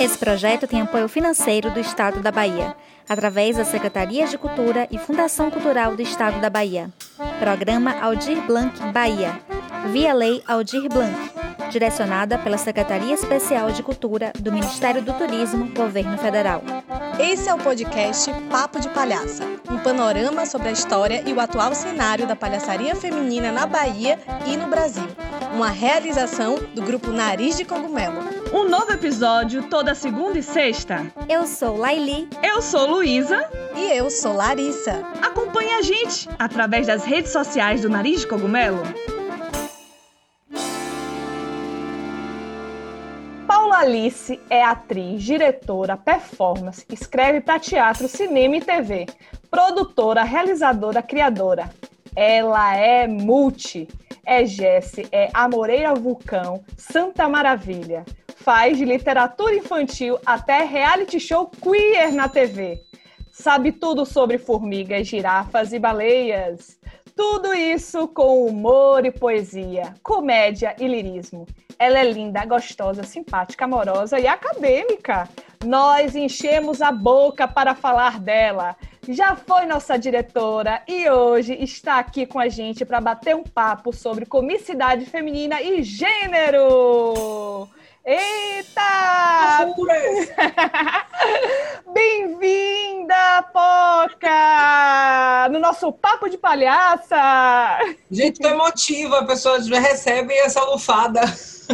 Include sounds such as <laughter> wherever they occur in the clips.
Esse projeto tem apoio financeiro do Estado da Bahia, através da Secretaria de Cultura e Fundação Cultural do Estado da Bahia. Programa Aldir Blanc Bahia, via Lei Aldir Blanc, direcionada pela Secretaria Especial de Cultura do Ministério do Turismo, Governo Federal. Esse é o podcast Papo de Palhaça, um panorama sobre a história e o atual cenário da palhaçaria feminina na Bahia e no Brasil. Uma realização do grupo Nariz de Cogumelo. Um novo episódio toda segunda e sexta. Eu sou Laili. Eu sou Luísa. E eu sou Larissa. Acompanhe a gente através das redes sociais do Nariz de Cogumelo. Alice é atriz, diretora, performance, escreve para teatro, cinema e TV, produtora, realizadora, criadora. Ela é multi. É Jesse, é Amoreira Vulcão, Santa Maravilha faz de literatura infantil até reality show queer na TV. Sabe tudo sobre formigas, girafas e baleias. Tudo isso com humor e poesia, comédia e lirismo. Ela é linda, gostosa, simpática, amorosa e acadêmica. Nós enchemos a boca para falar dela. Já foi nossa diretora e hoje está aqui com a gente para bater um papo sobre comicidade feminina e gênero. Eita! <laughs> Bem-vinda, Poca! No nosso papo de palhaça! Gente, tô emotiva, a pessoa já recebe essa lufada.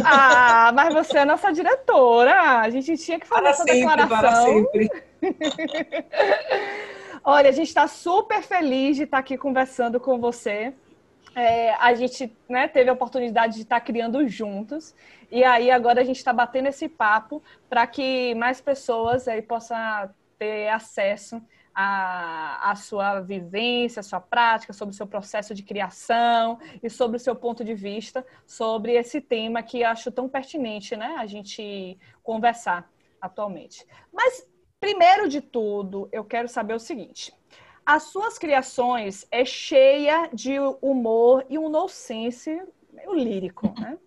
Ah, mas você é nossa diretora. A gente tinha que fazer para essa sempre, declaração. Para sempre. <laughs> Olha, a gente está super feliz de estar aqui conversando com você. É, a gente né, teve a oportunidade de estar criando juntos. E aí agora a gente está batendo esse papo para que mais pessoas aí possam ter acesso à, à sua vivência, à sua prática, sobre o seu processo de criação e sobre o seu ponto de vista sobre esse tema que acho tão pertinente né, a gente conversar atualmente. Mas, primeiro de tudo, eu quero saber o seguinte as suas criações é cheia de humor e um nonsense meio lírico, né?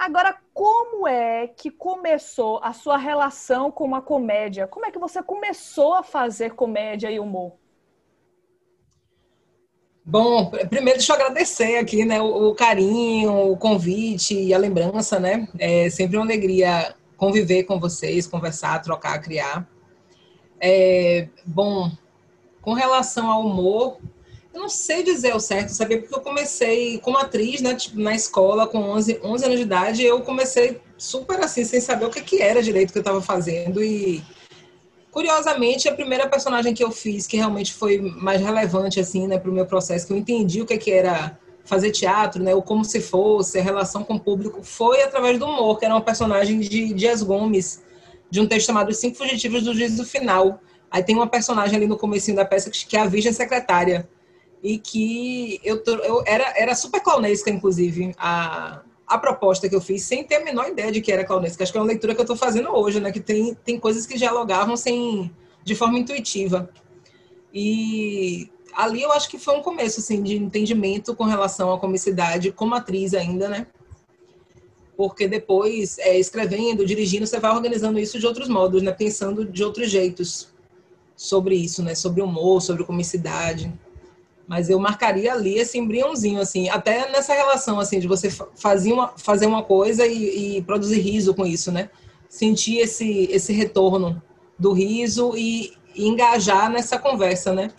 Agora, como é que começou a sua relação com a comédia? Como é que você começou a fazer comédia e humor? Bom, primeiro deixa eu agradecer aqui, né, o, o carinho, o convite e a lembrança, né? É sempre uma alegria conviver com vocês, conversar, trocar, criar. É, bom, com relação ao humor, eu não sei dizer o certo, sabia? Porque eu comecei como atriz, né, tipo, na escola, com 11, 11 anos de idade, eu comecei super assim, sem saber o que, que era direito que eu estava fazendo. E, curiosamente, a primeira personagem que eu fiz, que realmente foi mais relevante, assim, né, para o meu processo, que eu entendi o que, que era fazer teatro, né, ou como se fosse, a relação com o público, foi através do humor, que era uma personagem de Dias Gomes, de um texto chamado Cinco Fugitivos do Juízo Final Aí tem uma personagem ali no comecinho da peça que é a Virgem Secretária. E que eu, eu era, era super clownesca, inclusive, a, a proposta que eu fiz, sem ter a menor ideia de que era clownesca. Acho que é uma leitura que eu estou fazendo hoje, né? Que tem, tem coisas que dialogavam sem, de forma intuitiva. E ali eu acho que foi um começo, assim, de entendimento com relação à comicidade como atriz ainda, né? Porque depois, é, escrevendo, dirigindo, você vai organizando isso de outros modos, né? Pensando de outros jeitos sobre isso, né? Sobre humor, sobre comicidade. Mas eu marcaria ali esse embriãozinho, assim, até nessa relação, assim, de você fazer uma, fazer uma coisa e, e produzir riso com isso, né? Sentir esse, esse retorno do riso e, e engajar nessa conversa, né?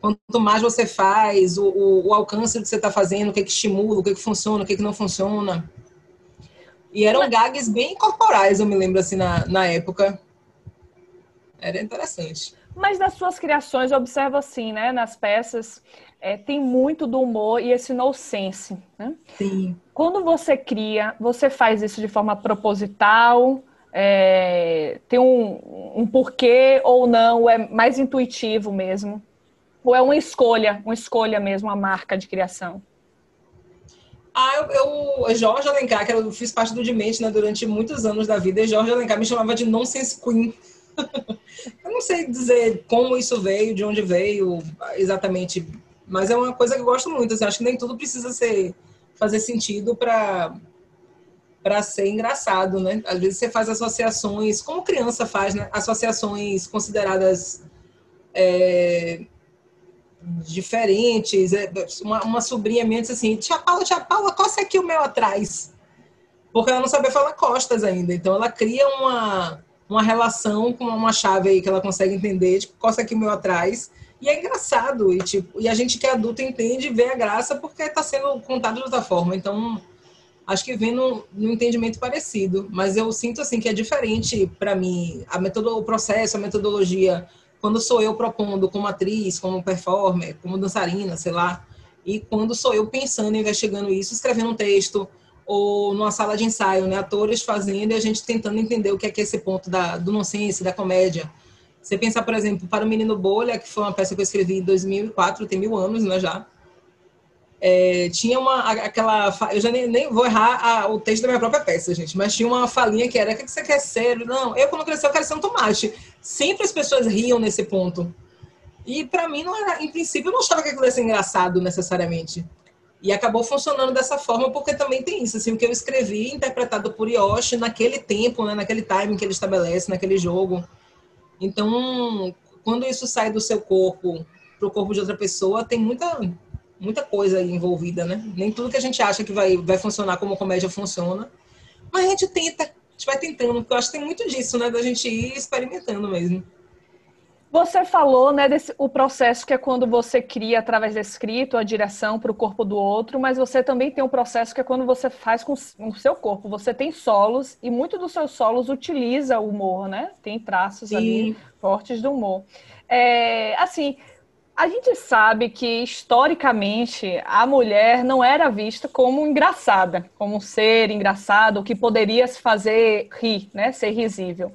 Quanto mais você faz, o, o, o alcance do que você está fazendo, o que, que estimula, o que, que funciona, o que, que não funciona. E eram gags bem corporais, eu me lembro, assim, na, na época. Era interessante. Mas nas suas criações, eu observo assim, né? Nas peças, é, tem muito do humor e esse nonsense, né? Sim. Quando você cria, você faz isso de forma proposital? É, tem um, um porquê ou não? É mais intuitivo mesmo? Ou é uma escolha, uma escolha mesmo, a marca de criação? Ah, eu, eu Jorge Alencar, que eu fiz parte do Dimente né, durante muitos anos da vida, e Jorge Alencar me chamava de Nonsense Queen. <laughs> eu não sei dizer como isso veio, de onde veio exatamente, mas é uma coisa que eu gosto muito. Assim, acho que nem tudo precisa ser fazer sentido para para ser engraçado, né? Às vezes você faz associações, como criança faz, né? Associações consideradas é, diferentes. É, uma, uma, sobrinha minha disse assim: Tia Paula, Tia Paula, coça aqui o meu atrás. Porque ela não sabia falar costas ainda. Então ela cria uma, uma relação com uma chave aí que ela consegue entender, tipo, coça aqui o meu atrás. E é engraçado. E, tipo, e a gente que é adulto entende e vê a graça porque está sendo contado de outra forma. Então acho que vem num, num, entendimento parecido, mas eu sinto assim que é diferente para mim a metodo, o processo, a metodologia, quando sou eu propondo como atriz, como performer, como dançarina, sei lá, e quando sou eu pensando, investigando isso, escrevendo um texto ou numa sala de ensaio, né, atores fazendo e a gente tentando entender o que é que é esse ponto da, do nonsense, da comédia. Você pensar, por exemplo, para o Menino Bolha, que foi uma peça que eu escrevi em 2004, tem mil anos, né, já. É, tinha uma aquela eu já nem, nem vou errar a, o texto da minha própria peça gente mas tinha uma falinha que era o que você quer ser? Não eu quando crescer eu quero ser um tomate. Sempre as pessoas riam nesse ponto. E para mim não era em princípio eu não achava que aquilo ia ser engraçado necessariamente. E acabou funcionando dessa forma porque também tem isso assim o que eu escrevi interpretado por Yoshi naquele tempo né naquele timing que ele estabelece naquele jogo então quando isso sai do seu corpo para o corpo de outra pessoa tem muita muita coisa envolvida, né? Nem tudo que a gente acha que vai, vai funcionar como comédia funciona. Mas a gente tenta, a gente vai tentando, porque eu acho que tem muito disso, né? Da gente ir experimentando mesmo. Você falou, né, desse, o processo que é quando você cria através da escrito a direção para o corpo do outro, mas você também tem um processo que é quando você faz com o seu corpo. Você tem solos e muito dos seus solos utiliza o humor, né? Tem traços Sim. ali fortes do humor. É, assim, a gente sabe que, historicamente, a mulher não era vista como engraçada, como um ser engraçado, que poderia se fazer rir, né? ser risível.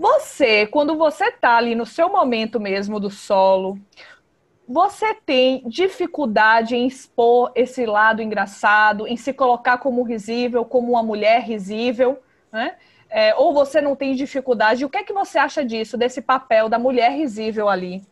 Você, quando você está ali no seu momento mesmo do solo, você tem dificuldade em expor esse lado engraçado, em se colocar como risível, como uma mulher risível, né? É, ou você não tem dificuldade? O que é que você acha disso, desse papel da mulher risível ali?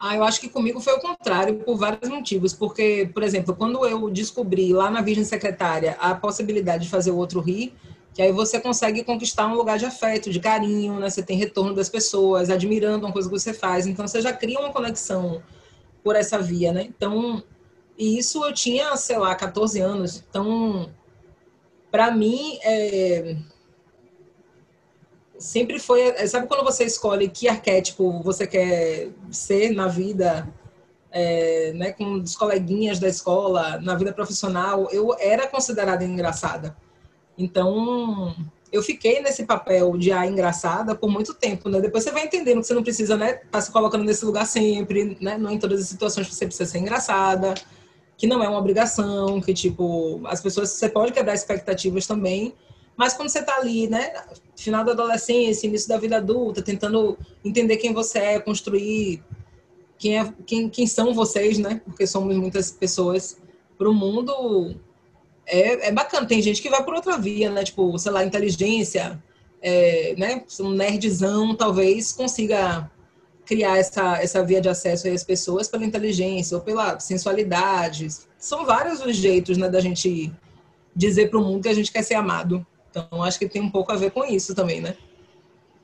Ah, eu acho que comigo foi o contrário, por vários motivos. Porque, por exemplo, quando eu descobri lá na Virgem Secretária a possibilidade de fazer o outro rir, que aí você consegue conquistar um lugar de afeto, de carinho, né? Você tem retorno das pessoas, admirando uma coisa que você faz. Então, você já cria uma conexão por essa via, né? Então, e isso eu tinha, sei lá, 14 anos. Então, para mim, é, sempre foi. Sabe quando você escolhe que arquétipo você quer ser na vida, é, né, com os coleguinhas da escola, na vida profissional? Eu era considerada engraçada. Então, eu fiquei nesse papel de a engraçada por muito tempo, né? Depois você vai entendendo que você não precisa, né, estar tá se colocando nesse lugar sempre, né? Não em todas as situações você precisa ser engraçada, que não é uma obrigação, que tipo, as pessoas você pode quebrar expectativas também, mas quando você está ali, né, final da adolescência, início da vida adulta, tentando entender quem você é, construir quem, é, quem, quem são vocês, né? Porque somos muitas pessoas para o mundo. É, é bacana. Tem gente que vai por outra via, né? Tipo, sei lá, inteligência, é, né? Um nerdzão talvez consiga criar essa, essa via de acesso às pessoas pela inteligência ou pela sensualidade. São vários os jeitos, né, da gente dizer para o mundo que a gente quer ser amado. Então, acho que tem um pouco a ver com isso também, né?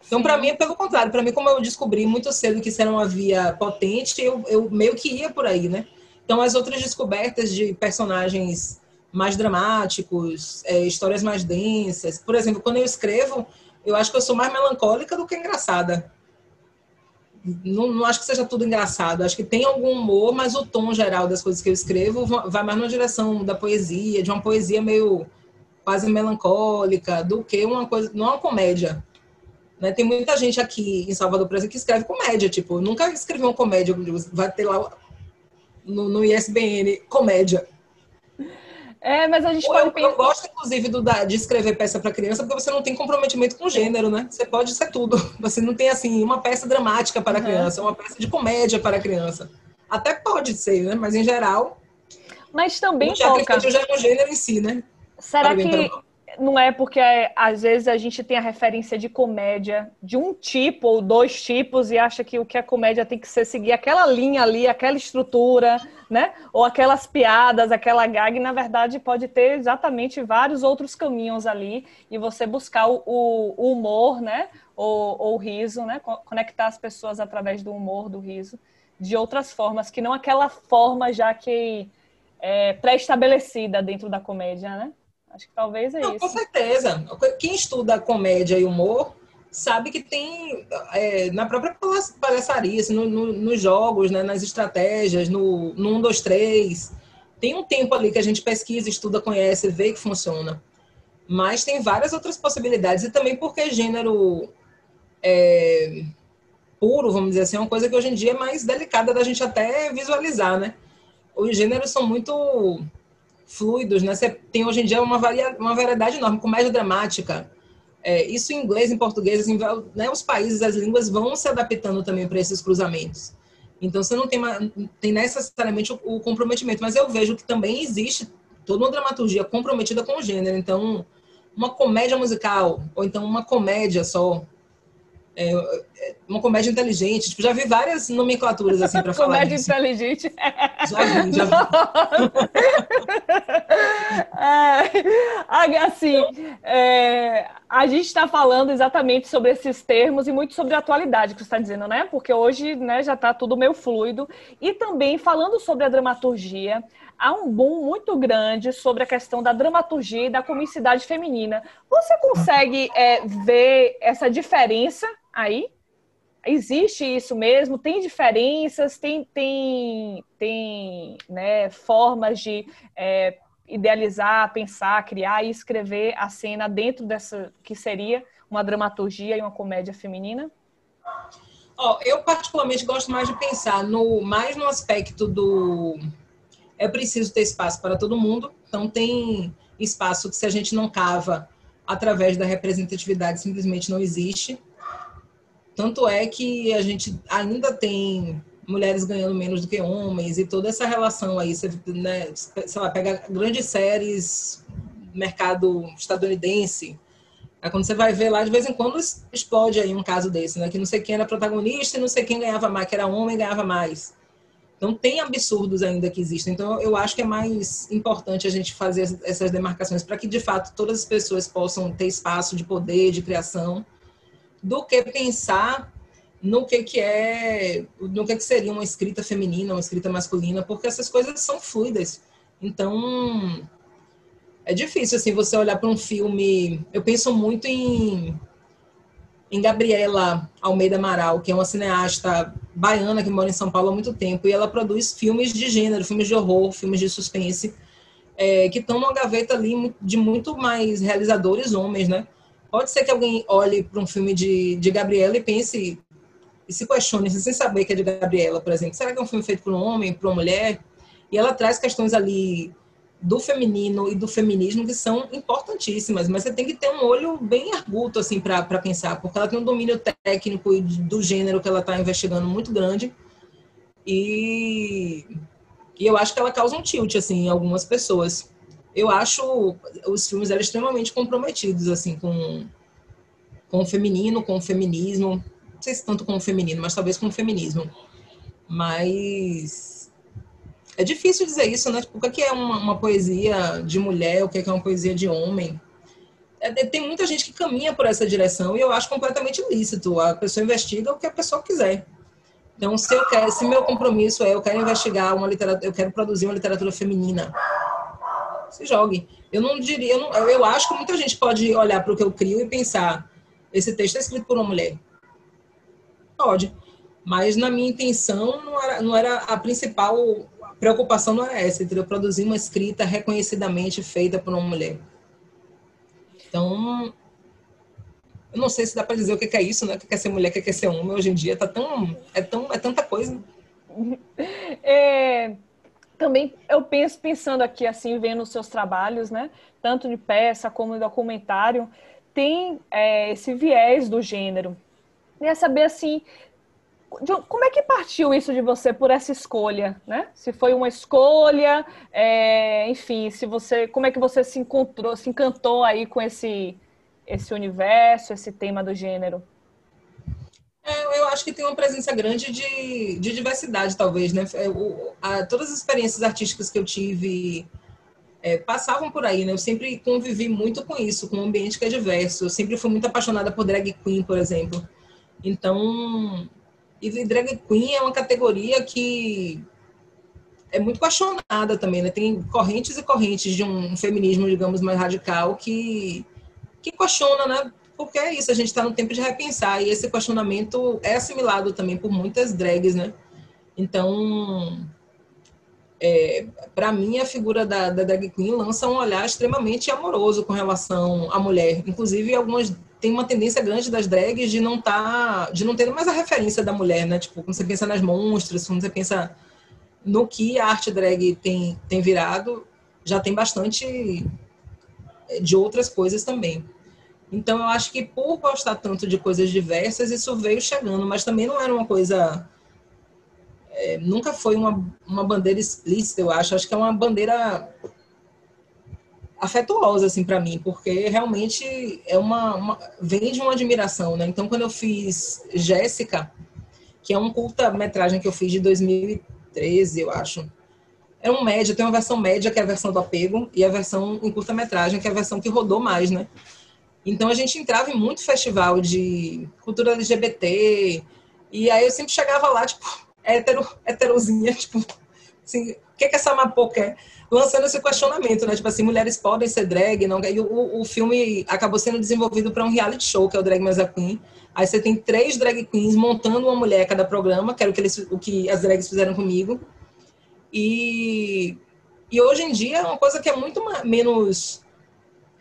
Então, para mim, é pelo contrário. Para mim, como eu descobri muito cedo que isso era uma via potente, eu, eu meio que ia por aí, né? Então, as outras descobertas de personagens mais dramáticos, é, histórias mais densas. Por exemplo, quando eu escrevo, eu acho que eu sou mais melancólica do que engraçada. Não, não acho que seja tudo engraçado. Acho que tem algum humor, mas o tom geral das coisas que eu escrevo vai mais na direção da poesia, de uma poesia meio quase melancólica do que uma coisa, não é uma comédia. Né? Tem muita gente aqui em Salvador, por exemplo, que escreve comédia, tipo, nunca escreveu uma comédia, vai ter lá no, no ISBN comédia. É, mas a gente eu, pode pensar... Eu gosto, inclusive, do, da, de escrever peça para criança, porque você não tem comprometimento com gênero, né? Você pode ser tudo. <laughs> Você não tem, assim, uma peça dramática para uhum. criança, uma peça de comédia para criança. Até pode ser, né? Mas, em geral... Mas também o teatro toca... já é um gênero em si, né? Será que não é porque é, às vezes a gente tem a referência de comédia de um tipo ou dois tipos e acha que o que é comédia tem que ser seguir aquela linha ali, aquela estrutura, né? Ou aquelas piadas, aquela gag, na verdade pode ter exatamente vários outros caminhos ali e você buscar o, o humor, né? Ou, ou o riso, né? Conectar as pessoas através do humor, do riso, de outras formas, que não aquela forma já que é pré-estabelecida dentro da comédia, né? Acho que talvez é Não, isso. Com certeza. Quem estuda comédia e humor sabe que tem é, na própria palhaçaria, assim, no, no, nos jogos, né, nas estratégias, no, no 1, 2, 3. Tem um tempo ali que a gente pesquisa, estuda, conhece, vê que funciona. Mas tem várias outras possibilidades. E também porque gênero é, puro, vamos dizer assim, é uma coisa que hoje em dia é mais delicada da gente até visualizar, né? Os gêneros são muito fluidos, né? Você tem hoje em dia uma, varia, uma variedade enorme, comédia dramática. É, isso em inglês, em português, assim, né, os países, as línguas vão se adaptando também para esses cruzamentos. Então, você não tem, uma, tem necessariamente o, o, comprometimento, mas eu vejo que também existe toda uma dramaturgia comprometida com o gênero. Então, uma comédia musical, ou então uma comédia só, é, é, uma comédia inteligente. Tipo, já vi várias nomenclaturas assim para <laughs> falar. Comédia isso. inteligente. Já vi, já vi. <laughs> é, assim, é, a gente está falando exatamente sobre esses termos e muito sobre a atualidade que você está dizendo, né? Porque hoje né, já está tudo meio fluido. E também falando sobre a dramaturgia, há um boom muito grande sobre a questão da dramaturgia e da comicidade feminina. Você consegue é, ver essa diferença aí? Existe isso mesmo? Tem diferenças? Tem, tem, tem né, formas de é, idealizar, pensar, criar e escrever a cena dentro dessa que seria uma dramaturgia e uma comédia feminina? Oh, eu particularmente gosto mais de pensar no mais no aspecto do é preciso ter espaço para todo mundo. Então tem espaço que se a gente não cava através da representatividade simplesmente não existe. Tanto é que a gente ainda tem mulheres ganhando menos do que homens e toda essa relação aí, você, né, sei lá, pega grandes séries, mercado estadunidense, aí quando você vai ver lá, de vez em quando explode aí um caso desse, né, que não sei quem era protagonista e não sei quem ganhava mais, que era homem ganhava mais. Então tem absurdos ainda que existem. Então eu acho que é mais importante a gente fazer essas demarcações para que de fato todas as pessoas possam ter espaço de poder, de criação do que pensar no que, que é, no que, que seria uma escrita feminina, uma escrita masculina, porque essas coisas são fluidas. Então, é difícil assim você olhar para um filme. Eu penso muito em em Gabriela Almeida Amaral, que é uma cineasta baiana que mora em São Paulo há muito tempo, e ela produz filmes de gênero, filmes de horror, filmes de suspense, é, que estão numa gaveta ali de muito mais realizadores homens, né? Pode ser que alguém olhe para um filme de, de Gabriela e pense e se questione, sem saber que é de Gabriela, por exemplo. Será que é um filme feito por um homem, por uma mulher? E ela traz questões ali do feminino e do feminismo que são importantíssimas, mas você tem que ter um olho bem arguto assim para pensar, porque ela tem um domínio técnico e do gênero que ela está investigando muito grande e, e eu acho que ela causa um tilt assim em algumas pessoas eu acho os filmes dela extremamente comprometidos assim com com o feminino, com o feminismo, não sei se tanto com o feminino, mas talvez com o feminismo. Mas é difícil dizer isso, né? Tipo, o que é uma, uma poesia de mulher, o que é uma poesia de homem? É, tem muita gente que caminha por essa direção e eu acho completamente lícito. A pessoa investiga o que a pessoa quiser. Então, se eu quero, se meu compromisso é eu quero investigar uma literatura, eu quero produzir uma literatura feminina, se jogue. Eu não diria, eu, não, eu acho que muita gente pode olhar para o que eu crio e pensar: esse texto é escrito por uma mulher. Pode. Mas na minha intenção não era, não era a principal preocupação não era essa, entendeu? Produzir uma escrita reconhecidamente feita por uma mulher. Então, eu não sei se dá para dizer o que é isso, né? O que é ser mulher, o que é ser homem. Hoje em dia tá tão, é tão, é tanta coisa. <laughs> É, também eu penso pensando aqui assim vendo os seus trabalhos né tanto de peça como de documentário tem é, esse viés do gênero queria saber assim como é que partiu isso de você por essa escolha, né? Se foi uma escolha, é, enfim, se você, como é que você se encontrou, se encantou aí com esse esse universo, esse tema do gênero? É, eu acho que tem uma presença grande de, de diversidade, talvez, né? É, o, a, todas as experiências artísticas que eu tive é, passavam por aí, né? Eu sempre convivi muito com isso, com um ambiente que é diverso. Eu sempre fui muito apaixonada por drag queen, por exemplo. Então, e drag queen é uma categoria que é muito questionada também, né? Tem correntes e correntes de um feminismo, digamos, mais radical que, que questiona, né? Porque é isso, a gente está no tempo de repensar e esse questionamento é assimilado também por muitas drags, né? Então, é, para mim, a figura da, da drag queen lança um olhar extremamente amoroso com relação à mulher. Inclusive, algumas tem uma tendência grande das drags de não tá, de não ter mais a referência da mulher, né? Tipo, quando você pensa nas monstras, quando você pensa no que a arte drag tem, tem virado, já tem bastante de outras coisas também. Então, eu acho que por gostar tanto de coisas diversas, isso veio chegando, mas também não era uma coisa. É, nunca foi uma, uma bandeira explícita, eu acho. Acho que é uma bandeira afetuosa assim para mim, porque realmente é uma, uma, vem de uma admiração, né? Então quando eu fiz Jéssica, que é um curta-metragem que eu fiz de 2013, eu acho. É um média, tem uma versão média que é a versão do apego e a versão em curta-metragem que é a versão que rodou mais, né? Então a gente entrava em muito festival de cultura LGBT e aí eu sempre chegava lá tipo <laughs> hétero, heterozinha, tipo assim, o que que essa Mapô quer? lançando esse questionamento, né? Tipo assim, mulheres podem ser drag, não? E o, o filme acabou sendo desenvolvido para um reality show, que é o Drag Mais a Queen. Aí você tem três drag queens montando uma mulher cada programa, que era o que, eles, o que as drags fizeram comigo. E, e hoje em dia é uma coisa que é muito menos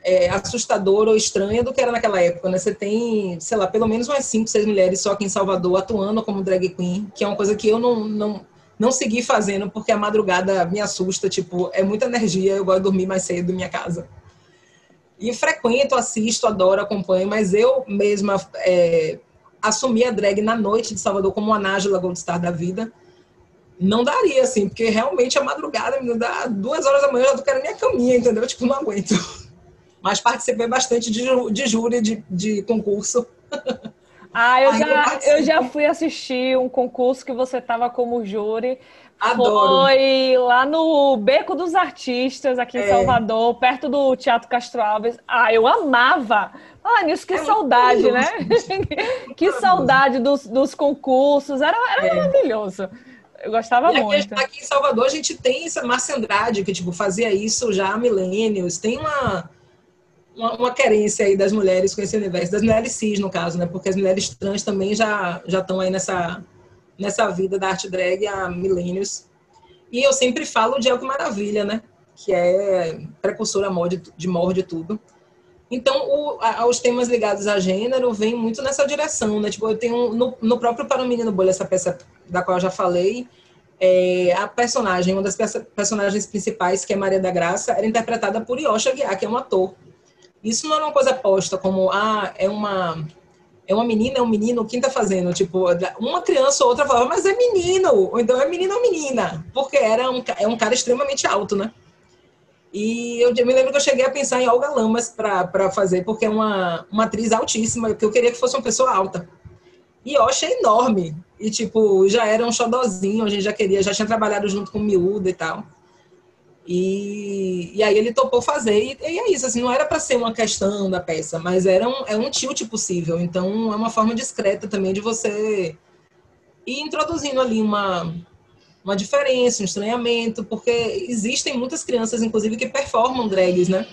é, assustadora ou estranha do que era naquela época, né? Você tem, sei lá, pelo menos umas cinco, seis mulheres só aqui em Salvador atuando como drag queen, que é uma coisa que eu não, não não segui fazendo porque a madrugada me assusta, tipo, é muita energia, eu gosto de dormir mais cedo em minha casa. E frequento, assisto, adoro, acompanho, mas eu mesma é, assumi a drag na noite de Salvador como uma Nájila Goldstar da vida. Não daria, assim, porque realmente a madrugada me dá duas horas da manhã, eu já tô querendo minha caminha, entendeu? Tipo, não aguento. Mas participei bastante de, de júri, de, de concurso. <laughs> Ah, eu, já, eu já fui assistir um concurso que você estava como júri. Adoro. Foi lá no Beco dos Artistas, aqui em é. Salvador, perto do Teatro Castro Alves. Ah, eu amava! Ah, nisso, que é saudade, né? <laughs> <laughs> que saudade dos, dos concursos. Era, era é. maravilhoso. Eu gostava e muito. Aqui, aqui, em Salvador a gente tem essa Márcia Andrade, que tipo, fazia isso já há milênios. Tem uma uma, uma, querência aí das mulheres com esse universo, das mulheres cis, no caso, né? Porque as mulheres trans também já estão aí nessa, nessa vida da arte drag há milênios. E eu sempre falo de Elke Maravilha, né? Que é precursora de, de morde tudo. Então, o, a, os temas ligados a gênero vêm muito nessa direção, né? Tipo, eu tenho no, no próprio Para o Menino Bolha, essa peça da qual eu já falei, é, a personagem, uma das personagens principais, que é Maria da Graça, era interpretada por Yosha Guiar, que é um ator. Isso não é uma coisa posta como, ah, é uma é uma menina, é um menino, quem tá fazendo? Tipo, uma criança ou outra falava, mas é menino, ou então é menino ou menina, porque era um, é um cara extremamente alto, né? E eu, eu me lembro que eu cheguei a pensar em Olga Lamas para fazer, porque é uma, uma atriz altíssima, que eu queria que fosse uma pessoa alta. E eu achei enorme. E, tipo, já era um xodozinho, a gente já queria, já tinha trabalhado junto com Miúda e tal. E, e aí ele topou fazer, e, e é isso, assim, não era para ser uma questão da peça, mas era um, é um tilt possível, então é uma forma discreta também de você ir introduzindo ali uma, uma diferença, um estranhamento, porque existem muitas crianças, inclusive, que performam drags, né?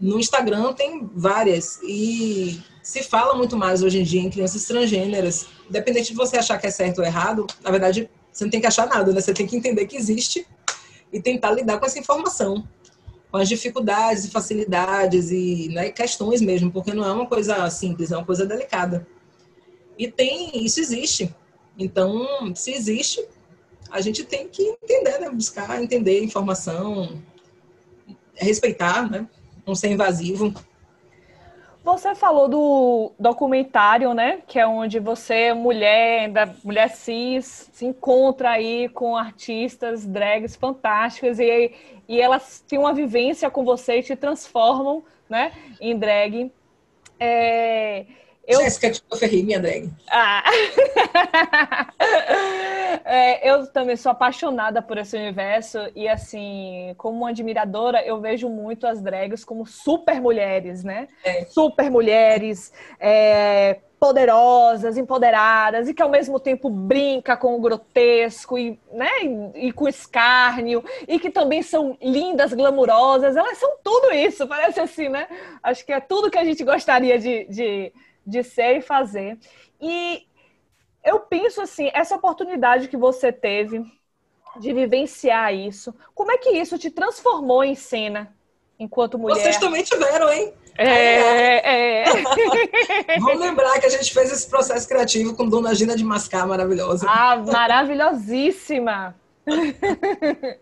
No Instagram tem várias, e se fala muito mais hoje em dia em crianças transgêneras, independente de você achar que é certo ou errado, na verdade, você não tem que achar nada, né? Você tem que entender que existe e tentar lidar com essa informação, com as dificuldades e facilidades e né, questões mesmo, porque não é uma coisa simples, é uma coisa delicada. E tem, isso existe. Então, se existe, a gente tem que entender, né? buscar entender a informação, respeitar, né? não ser invasivo. Você falou do documentário, né? Que é onde você, mulher, da mulher cis, se encontra aí com artistas drags fantásticas e, e elas têm uma vivência com você e te transformam, né? Em drag. É, eu... Jéssica tipo, Ferri, minha drag. Ah. <laughs> é, eu também sou apaixonada por esse universo e, assim, como admiradora, eu vejo muito as drags como super mulheres, né? É. Super mulheres, é, poderosas, empoderadas e que ao mesmo tempo brinca com o grotesco e, né, e, e, com escárnio e que também são lindas, glamurosas. Elas são tudo isso, parece assim, né? Acho que é tudo que a gente gostaria de, de de ser e fazer. E eu penso assim, essa oportunidade que você teve de vivenciar isso, como é que isso te transformou em cena enquanto mulher? Vocês também tiveram, hein? É, é. <laughs> Vamos lembrar que a gente fez esse processo criativo com Dona Gina de Mascar, maravilhosa. Ah, maravilhosíssima!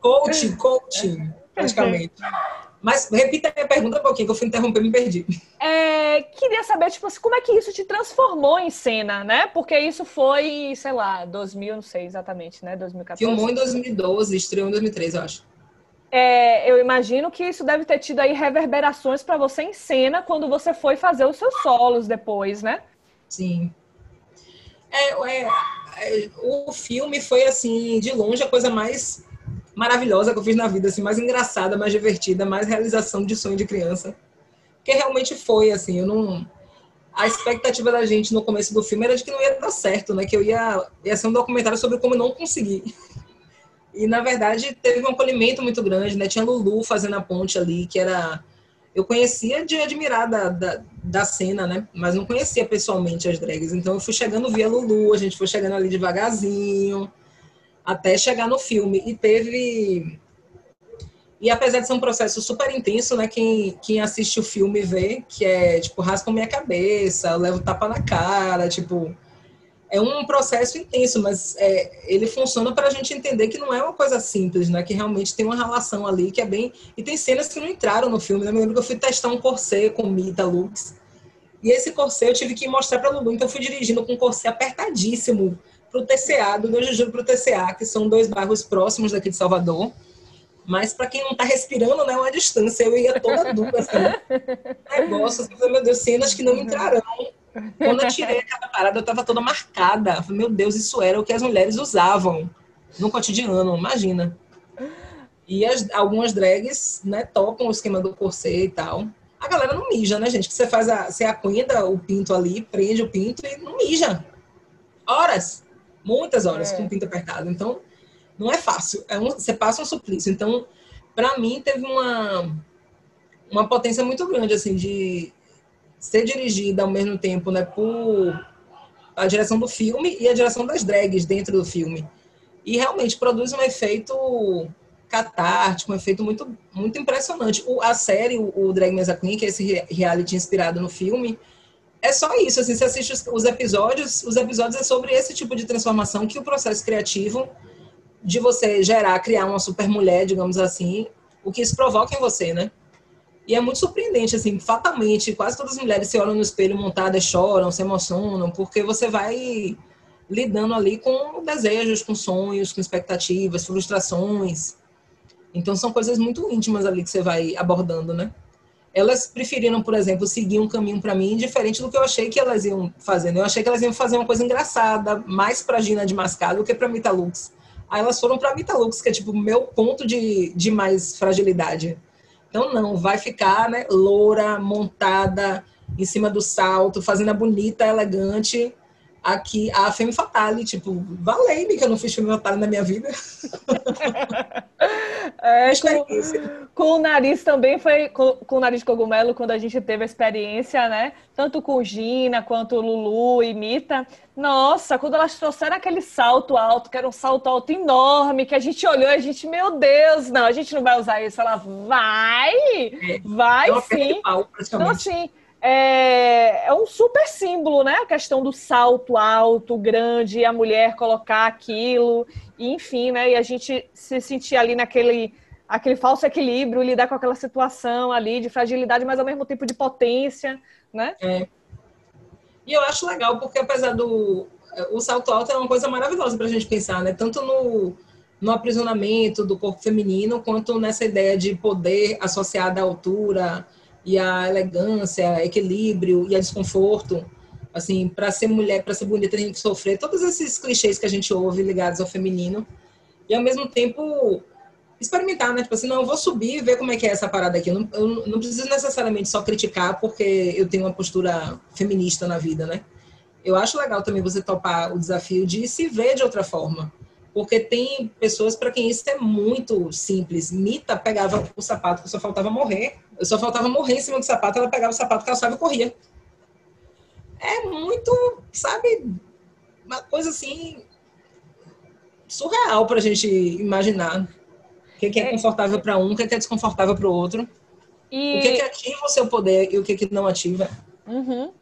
coaching, coaching, praticamente. <laughs> Mas repita a minha pergunta um pouquinho, que eu fui interromper e me perdi. É, queria saber, tipo assim, como é que isso te transformou em cena, né? Porque isso foi, sei lá, 2000, não sei exatamente, né? 2014. Filmou em 2012, estreou em 2013, eu acho. É, eu imagino que isso deve ter tido aí reverberações para você em cena quando você foi fazer os seus solos depois, né? Sim. É, é, é, o filme foi, assim, de longe a coisa mais maravilhosa que eu fiz na vida, assim, mais engraçada, mais divertida, mais realização de sonho de criança. Que realmente foi, assim, eu não. A expectativa da gente no começo do filme era de que não ia dar certo, né? Que eu ia, ia ser um documentário sobre como não conseguir. <laughs> E, na verdade, teve um acolhimento muito grande, né? Tinha Lulu fazendo a ponte ali, que era. Eu conhecia de admirar da, da, da, cena, né? Mas não conhecia pessoalmente as drags. Então eu fui chegando via Lulu, a gente foi chegando ali devagarzinho até chegar no filme. E teve. E apesar de ser um processo super intenso, né? Quem, quem assiste o filme vê que é tipo, raspa minha cabeça, levo tapa na cara, tipo. É um processo intenso, mas é, ele funciona para a gente entender que não é uma coisa simples, né? Que realmente tem uma relação ali que é bem. E tem cenas que não entraram no filme. Né? Eu me lembro que eu fui testar um corset com Mita Lux. E esse corset eu tive que mostrar para Lulu, então eu fui dirigindo com um corset apertadíssimo para o TCA, do meu Jujuba para o TCA, que são dois bairros próximos daqui de Salvador. Mas para quem não está respirando, né, é uma distância. Eu ia toda dura, assim. <laughs> Negócio, assim, meu Deus, cenas que não entrarão. Quando eu tirei aquela parada, eu estava toda marcada. Falei, meu Deus, isso era o que as mulheres usavam no cotidiano, imagina. E as, algumas drags, né, topam o esquema do corset e tal. A galera não mija, né, gente? Que você faz a, você acuenda o pinto ali, prende o pinto e não mija. Horas muitas horas é. com o pinto apertado. Então, não é fácil. É um, você passa um suplício. Então, para mim, teve uma, uma potência muito grande, assim, de ser dirigida ao mesmo tempo, né, por a direção do filme e a direção das drags dentro do filme. E realmente produz um efeito catártico, um efeito muito, muito impressionante. O, a série, o, o Drag Mesa Queen, que é esse reality inspirado no filme, é só isso, assim, você assiste os, os, episódios, os episódios é sobre esse tipo de transformação que o processo criativo de você gerar, criar uma super mulher, digamos assim, o que isso provoca em você, né? E é muito surpreendente, assim, fatalmente, quase todas as mulheres se olham no espelho montadas, choram, se emocionam, porque você vai lidando ali com desejos, com sonhos, com expectativas, frustrações. Então são coisas muito íntimas ali que você vai abordando, né? Elas preferiram, por exemplo, seguir um caminho para mim diferente do que eu achei que elas iam fazer. Eu achei que elas iam fazer uma coisa engraçada, mais para Gina de Mascado do que para Mita Lux. Aí elas foram para Mita Lux, que é tipo meu ponto de, de mais fragilidade. Então não, vai ficar, né, loura, montada em cima do salto, fazendo a bonita, elegante, aqui a Femme Fatale, tipo, valei-me que eu não fiz Femme Fatale na minha vida. <laughs> É, com, com, o nariz também foi, com, com, o nariz de cogumelo, quando a gente teve a experiência, né? Tanto com Gina quanto Lulu e Mita. Nossa, quando elas trouxeram aquele salto alto, que era um salto alto enorme, que a gente olhou e a gente, meu Deus, não, a gente não vai usar isso. Ela vai, é, vai é sim. Pau, então, assim, é, é, um super símbolo, né? A questão do salto alto, grande, a mulher colocar aquilo, e, enfim, né? E a gente se sentir ali naquele aquele falso equilíbrio, lidar com aquela situação ali de fragilidade, mas ao mesmo tempo de potência, né? É. E eu acho legal, porque apesar do. O salto alto é uma coisa maravilhosa para a gente pensar, né? Tanto no, no aprisionamento do corpo feminino, quanto nessa ideia de poder associada à altura e à elegância, equilíbrio e a desconforto. Assim, para ser mulher, para ser bonita, tem que sofrer todos esses clichês que a gente ouve ligados ao feminino. E ao mesmo tempo experimentar, né? Tipo assim, não, eu vou subir e ver como é que é essa parada aqui. Eu não, eu não preciso necessariamente só criticar porque eu tenho uma postura feminista na vida, né? Eu acho legal também você topar o desafio de se ver de outra forma. Porque tem pessoas para quem isso é muito simples. Mita pegava o sapato que só faltava morrer. Eu só faltava morrer em cima do sapato, ela pegava o sapato, calçava e corria. É muito, sabe, uma coisa assim surreal para a gente imaginar que, que é, é confortável para um, o que, que é desconfortável para o outro. E... O que, que ativa o seu poder e o que, que não ativa. Uhum.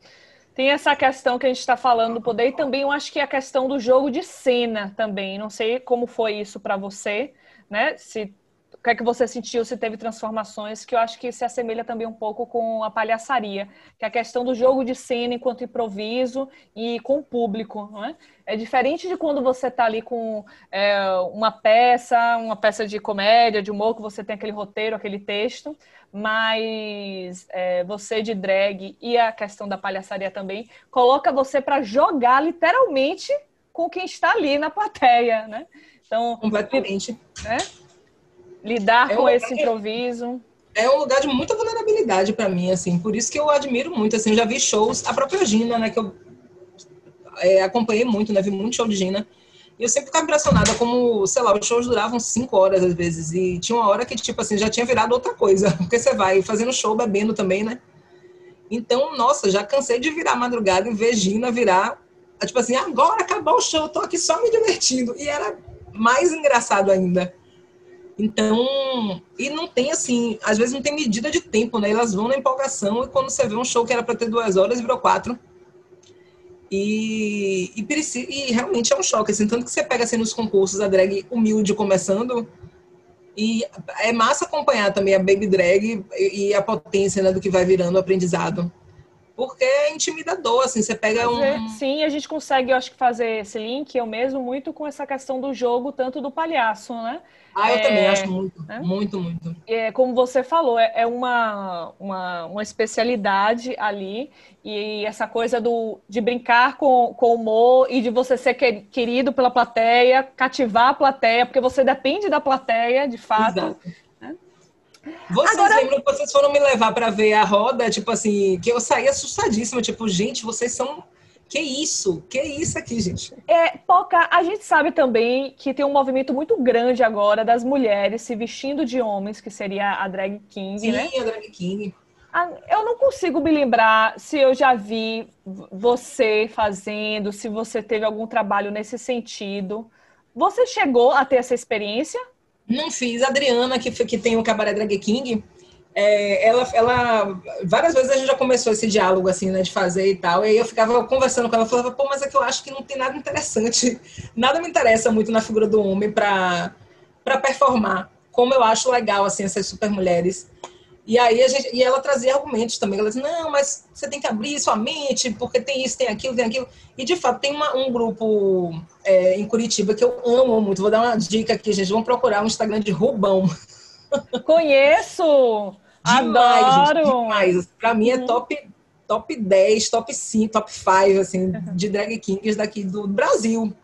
Tem essa questão que a gente está falando do poder e também eu acho que a questão do jogo de cena também. Não sei como foi isso para você, né? Se que é que você sentiu, se teve transformações, que eu acho que se assemelha também um pouco com a palhaçaria, que é a questão do jogo de cena enquanto improviso e com o público, não é? É diferente de quando você está ali com é, uma peça, uma peça de comédia, de humor, que você tem aquele roteiro, aquele texto, mas é, você de drag e a questão da palhaçaria também coloca você para jogar literalmente com quem está ali na plateia, né? Então, completamente. Né? Lidar é com esse improviso. É um lugar de muita vulnerabilidade para mim, assim. Por isso que eu admiro muito, assim. Eu já vi shows, a própria Gina, né, que eu é, acompanhei muito, né, vi muito show de Gina. E eu sempre ficava impressionada como, sei lá, os shows duravam cinco horas às vezes. E tinha uma hora que, tipo assim, já tinha virado outra coisa. <laughs> Porque você vai fazendo show, bebendo também, né? Então, nossa, já cansei de virar madrugada e ver Gina virar, tipo assim, agora acabou o show, tô aqui só me divertindo. E era mais engraçado ainda. Então, e não tem assim, às vezes não tem medida de tempo, né? Elas vão na empolgação e quando você vê um show que era para ter duas horas, virou quatro. E, e, e, realmente é um choque, assim, tanto que você pega assim nos concursos a drag humilde começando, e é massa acompanhar também a baby drag e, a potência né, do que vai virando o aprendizado. Porque é intimidador, assim, você pega um. Sim, a gente consegue, eu acho que, fazer esse link, eu mesmo, muito com essa questão do jogo, tanto do palhaço, né? Ah, eu é, também acho muito, né? muito, muito. É, como você falou, é, é uma, uma, uma, especialidade ali e essa coisa do, de brincar com, com o humor e de você ser querido pela plateia, cativar a plateia, porque você depende da plateia, de fato. Exato. Vocês Agora... lembram que vocês foram me levar para ver a roda, tipo assim, que eu saí assustadíssima, tipo, gente, vocês são que isso? Que isso aqui, gente? É, Poca, a gente sabe também que tem um movimento muito grande agora das mulheres se vestindo de homens, que seria a drag king, Sim, né? Sim, a drag king. Ah, eu não consigo me lembrar se eu já vi você fazendo, se você teve algum trabalho nesse sentido. Você chegou a ter essa experiência? Não fiz. A Adriana, que, que tem o Cabaré Drag King, é, ela, ela, várias vezes a gente já começou esse diálogo, assim, né, de fazer e tal, e aí eu ficava conversando com ela, falava, pô, mas é que eu acho que não tem nada interessante, <laughs> nada me interessa muito na figura do homem para performar, como eu acho legal, assim, essas super mulheres. E aí a gente, e ela trazia argumentos também, ela dizia, não, mas você tem que abrir sua mente, porque tem isso, tem aquilo, tem aquilo. E de fato tem uma, um grupo é, em Curitiba que eu amo muito, vou dar uma dica aqui, gente, vamos procurar um Instagram de Rubão. <laughs> Conheço! Demais, Adoro! Gente, demais. Pra mim é uhum. top, top 10, top 5, top 5, assim, de drag kings daqui do Brasil.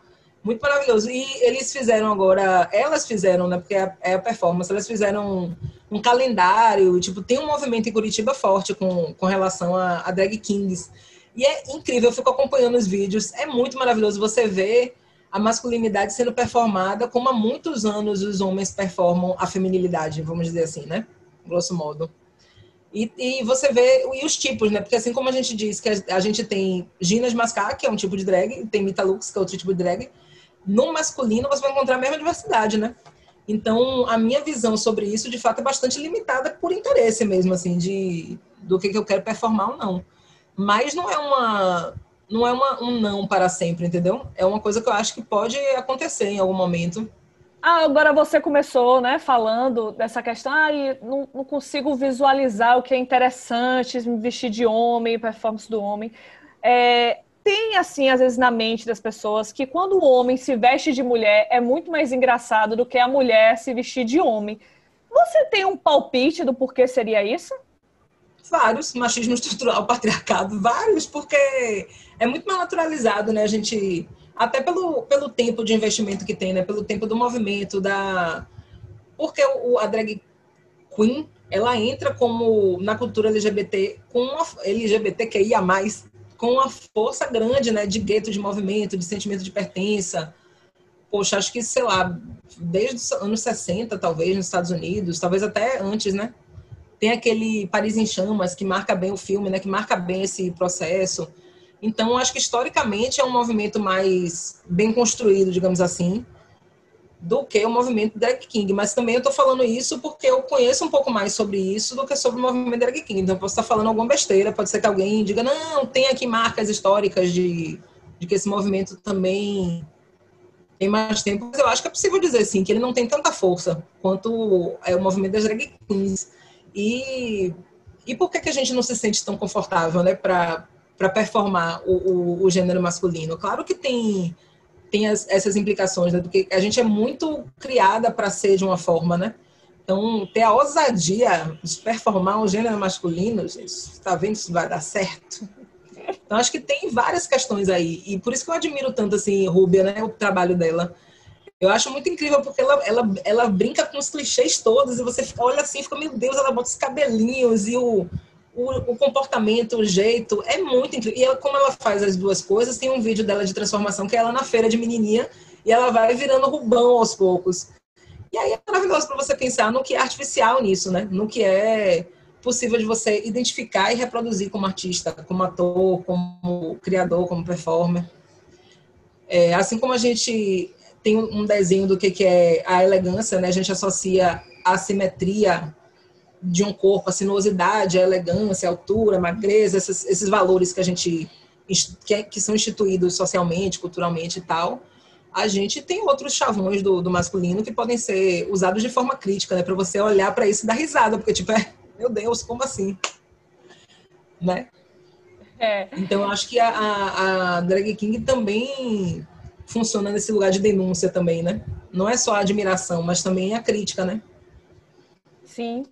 Muito maravilhoso. E eles fizeram agora, elas fizeram, né, porque é, é a performance, elas fizeram um, um, calendário, tipo, tem um movimento em Curitiba forte com, com relação a, a drag kings. E é incrível, eu fico acompanhando os vídeos, é muito maravilhoso você ver a masculinidade sendo performada como há muitos anos os homens performam a feminilidade, vamos dizer assim, né? Grosso modo. E, e, você vê e os tipos, né? Porque assim como a gente diz que a, a gente tem Gina de Mascar, que é um tipo de drag, tem Mita Lux, que é outro tipo de drag, no masculino você vai encontrar a mesma diversidade, né? Então, a minha visão sobre isso, de fato, é bastante limitada por interesse mesmo, assim, de do que, que eu quero performar ou não. Mas não é uma não é uma, um não para sempre, entendeu? É uma coisa que eu acho que pode acontecer em algum momento. Ah, agora você começou, né, falando dessa questão, ah, não, não consigo visualizar o que é interessante, me vestir de homem, performance do homem. É, tem, assim, às vezes na mente das pessoas que quando o homem se veste de mulher é muito mais engraçado do que a mulher se vestir de homem. Você tem um palpite do porquê seria isso? Vários, machismo estrutural, <laughs> patriarcado, vários, porque é muito mais naturalizado, né? A gente, até pelo, pelo tempo de investimento que tem, né? Pelo tempo do movimento, da... Porque o, a drag queen, ela entra como, na cultura LGBT, com uma LGBTQIA+, com uma força grande, né? De gueto de movimento, de sentimento de pertença, poxa, acho que, sei lá, desde os anos 60, talvez, nos Estados Unidos, talvez até antes, né? Tem aquele Paris em Chamas, que marca bem o filme, né? Que marca bem esse processo. Então, acho que historicamente é um movimento mais bem construído, digamos assim, do que o movimento Drag King. Mas também eu estou falando isso porque eu conheço um pouco mais sobre isso do que sobre o movimento Drag King. Então, eu posso estar falando alguma besteira, pode ser que alguém diga, não, tem aqui marcas históricas de, de que esse movimento também tem mais tempo, mas eu acho que é possível dizer sim que ele não tem tanta força quanto é o movimento das drag queens. E, e por que, que a gente não se sente tão confortável né, para performar o, o, o, gênero masculino? Claro que tem, tem as, essas implicações, né, porque a gente é muito criada para ser de uma forma, né? Então, ter a ousadia de performar um gênero masculino, gente, está vendo se vai dar certo? Então, acho que tem várias questões aí. E por isso que eu admiro tanto, assim, Rúbia, né? O trabalho dela. Eu acho muito incrível porque ela, ela, ela brinca com os clichês todos e você fica, olha assim, fica, meu Deus, ela bota os cabelinhos e o, o, o comportamento, o jeito. É muito incrível. E ela, como ela faz as duas coisas, tem um vídeo dela de transformação que é ela na feira de menininha e ela vai virando rubão aos poucos. E aí é maravilhoso para você pensar no que é artificial nisso, né? No que é possível de você identificar e reproduzir como artista, como ator, como criador, como performer. É, assim como a gente tem um desenho do que, que é a elegância, né? A gente associa a simetria de um corpo, a sinuosidade, a elegância, a altura, a magreza, esses, esses valores que a gente que, é, que, são instituídos socialmente, culturalmente e tal. A gente tem outros chavões do, do masculino que podem ser usados de forma crítica, né? Para você olhar para isso e dar risada, porque tipo <laughs> é meu Deus, como assim? Né? É. Então, eu acho que a, a, a Drag King também funciona nesse lugar de denúncia também, né? Não é só a admiração, mas também a crítica, né? Sim.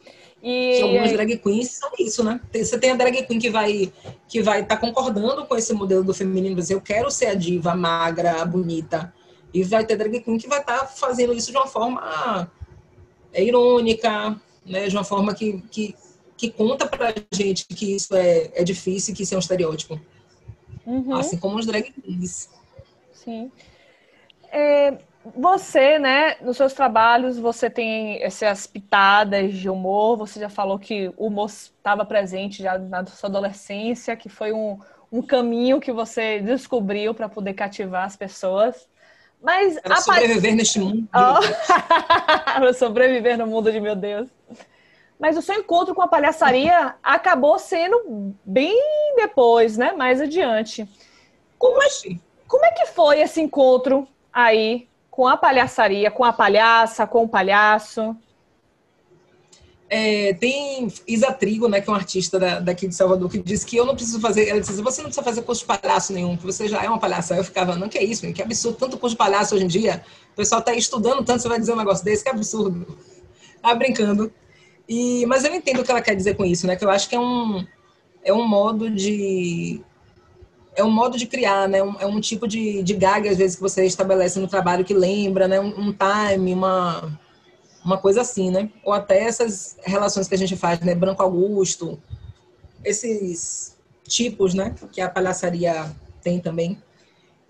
E algumas drag queens são isso, né? Você tem a drag queen que vai que vai estar tá concordando com esse modelo do feminino, dizer eu quero ser a diva magra, bonita, e vai ter drag queen que vai estar tá fazendo isso de uma forma é, irônica, né, de uma forma que, que, que conta pra gente que isso é, é difícil, que isso é um estereótipo. Uhum. Assim como os drag queens. Sim. É, você, né, nos seus trabalhos, você tem essas pitadas de humor, você já falou que o humor estava presente já na sua adolescência, que foi um, um caminho que você descobriu para poder cativar as pessoas. Mas Para sobreviver neste mundo. <laughs> Oh. sobreviver no mundo de meu Deus. Mas o seu encontro com a palhaçaria acabou sendo bem depois, né? Mais adiante. Como é, como é que foi esse encontro aí com a palhaçaria, com a palhaça, com o palhaço? É, tem Isa Trigo, né, que é uma artista da, daqui de Salvador, que disse que eu não preciso fazer. Ela disse: você não precisa fazer curso de palhaço nenhum, que você já é uma palhaça. Aí eu ficava, não, que é isso, que absurdo, tanto curso de palhaço hoje em dia. O pessoal está estudando tanto, você vai dizer um negócio desse, que absurdo. Tá brincando. E, mas eu entendo o que ela quer dizer com isso, né? Que eu acho que é um, é um modo de. É um modo de criar, né? Um, é um tipo de, de gag, às vezes, que você estabelece no trabalho que lembra, né? Um, um time, uma uma coisa assim, né? Ou até essas relações que a gente faz, né? Branco Augusto, esses tipos, né? Que a palhaçaria tem também.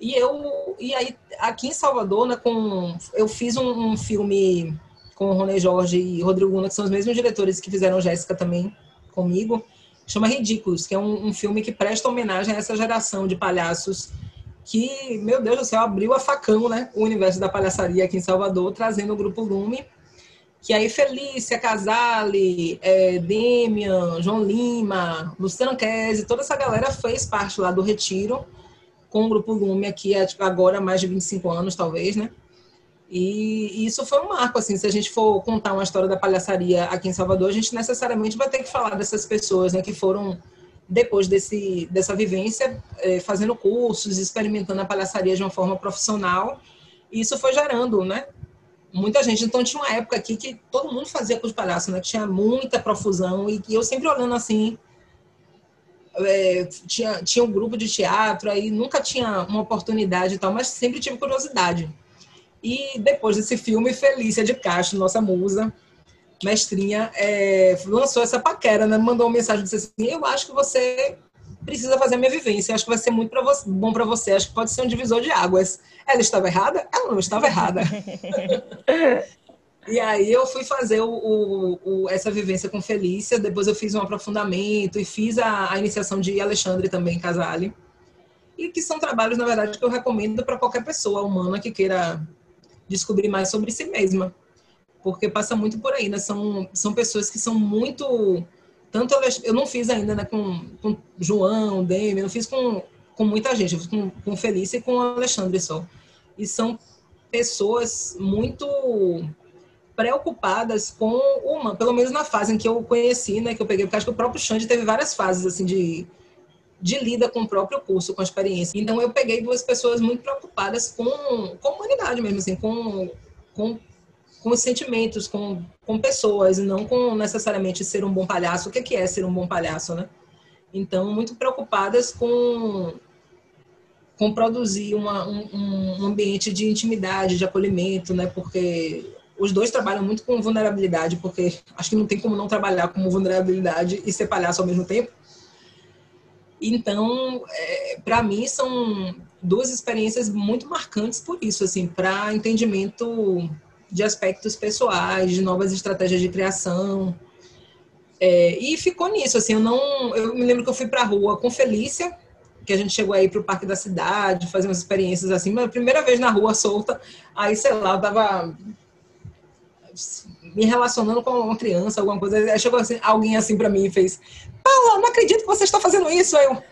E eu, e aí, aqui em Salvador, né, com, eu fiz um, um filme com o Rony Jorge e Rodrigo Luna, que são os mesmos diretores que fizeram Jéssica também comigo, chama Ridículos, que é um, um, filme que presta homenagem a essa geração de palhaços que, meu Deus do céu, abriu a facão, né? O universo da palhaçaria aqui em Salvador, trazendo o grupo Lume que aí Felícia, Casale, é, Demian, João Lima, Luciano Kese, toda essa galera fez parte lá do Retiro com o Grupo Lume aqui, é, tipo, agora há mais de 25 anos, talvez, né? E, isso foi um marco, assim, se a gente for contar uma história da palhaçaria aqui em Salvador, a gente necessariamente vai ter que falar dessas pessoas, né, que foram, depois desse, dessa vivência, é, fazendo cursos, experimentando a palhaçaria de uma forma profissional, e isso foi gerando, né, muita gente. Então, tinha uma época aqui que todo mundo fazia com os palhaços, né, que tinha muita profusão, e, e eu sempre olhando assim, é, tinha, tinha um grupo de teatro, aí nunca tinha uma oportunidade e tal, mas sempre tive curiosidade. E depois desse filme, Felícia de Castro, nossa musa, mestrinha, é, lançou essa paquera, né? Mandou uma mensagem disse assim: Eu acho que você precisa fazer a minha vivência, acho que vai ser muito pra você, bom para você, acho que pode ser um divisor de águas. Ela estava errada? Ela não estava errada. <laughs> e aí eu fui fazer o, o, o, essa vivência com Felícia, depois eu fiz um aprofundamento e fiz a, a iniciação de Alexandre também, Casale. E que são trabalhos, na verdade, que eu recomendo para qualquer pessoa humana que queira descobrir mais sobre si mesma. Porque passa muito por aí, né? São, são pessoas que são muito. Tanto eu não fiz ainda né, com, com João, Demi, não fiz com, com muita gente, eu fiz com, com Felícia e com Alexandre só. E são pessoas muito preocupadas com uma, pelo menos na fase em que eu conheci, né, que eu peguei, porque acho que o próprio Xande teve várias fases assim de de lida com o próprio curso, com a experiência. Então eu peguei duas pessoas muito preocupadas com, com a humanidade mesmo, assim, com, com, com os sentimentos, com, com pessoas, e não com necessariamente ser um bom palhaço. O que é ser um bom palhaço, né? Então, muito preocupadas com, com produzir uma, um, um ambiente de intimidade, de acolhimento, né? Porque os dois trabalham muito com vulnerabilidade, porque acho que não tem como não trabalhar com vulnerabilidade e ser palhaço ao mesmo tempo. Então, é, para mim, são duas experiências muito marcantes por isso, assim, para entendimento de aspectos pessoais, de novas estratégias de criação. É, e ficou nisso, assim, eu não. Eu me lembro que eu fui para a rua com Felícia, que a gente chegou aí para o Parque da Cidade, fazer umas experiências assim, mas a primeira vez na rua solta, aí, sei lá, eu tava me relacionando com uma criança, alguma coisa. Aí chegou assim, alguém assim para mim e fez: Paula, não acredito que você está fazendo isso. Aí eu,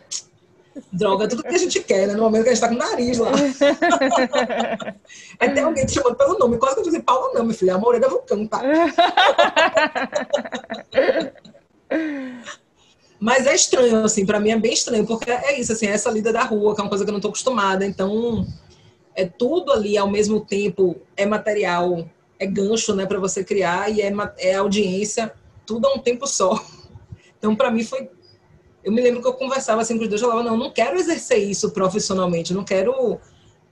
droga, tudo que a gente quer, né? No momento que a gente tá com o nariz lá. Aí tem alguém te chamando pelo nome. Quase que eu disse, Paula, não, meu filho, é a Moreira Vulcão, tá? Mas é estranho, assim, para mim é bem estranho, porque é isso, assim, é essa lida da rua, que é uma coisa que eu não tô acostumada. Então, é tudo ali ao mesmo tempo, é material é gancho, né, para você criar e é, é audiência, tudo a um tempo só. Então, para mim foi eu me lembro que eu conversava assim com os dois, eu falava, não, não quero exercer isso profissionalmente, não quero,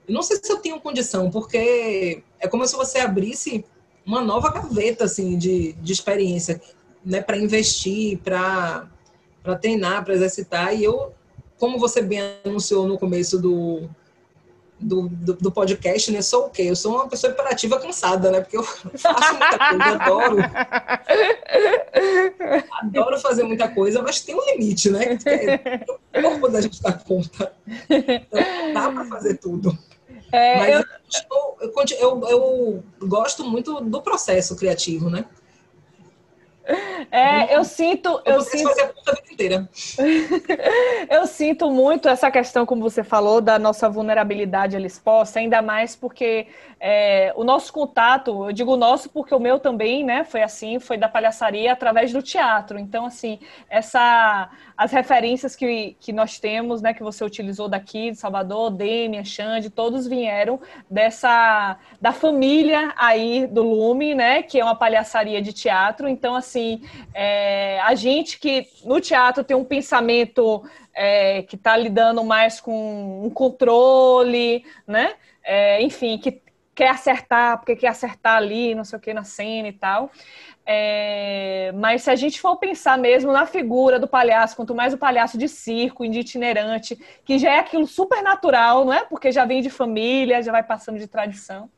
não sei se eu tenho condição, porque é como se você abrisse uma nova gaveta assim de, de experiência, né, para investir, para para treinar, para exercitar, e eu, como você bem anunciou no começo do, do, do, do, podcast, né? Sou o quê? Eu sou uma pessoa imperativa cansada, né? Porque eu <laughs> faço muita coisa, adoro. adoro fazer muita coisa, mas tem um limite, né? O corpo da gente dá conta. Então, dá para fazer tudo. É, mas eu... Eu, eu, eu gosto muito do processo criativo, né? <laughs> É, eu sinto. Eu, sinto... vida inteira. <laughs> eu sinto muito essa questão, como você falou, da nossa vulnerabilidade ali exposta, ainda mais porque é, o nosso contato, eu digo nosso porque o meu também, né, foi assim, foi da palhaçaria através do teatro. Então, assim, essa as referências que, que nós temos, né, que você utilizou daqui de Salvador, Demian, Xande, todos vieram dessa da família aí do Lume, né, que é uma palhaçaria de teatro. Então, assim, é, a gente que no teatro tem um pensamento é, que está lidando mais com um controle, né, é, enfim, que quer acertar, porque quer acertar ali, não sei o que, na cena e tal. É, mas se a gente for pensar mesmo na figura do palhaço, quanto mais o palhaço de circo, de itinerante, que já é aquilo super natural, não é? Porque já vem de família, já vai passando de tradição.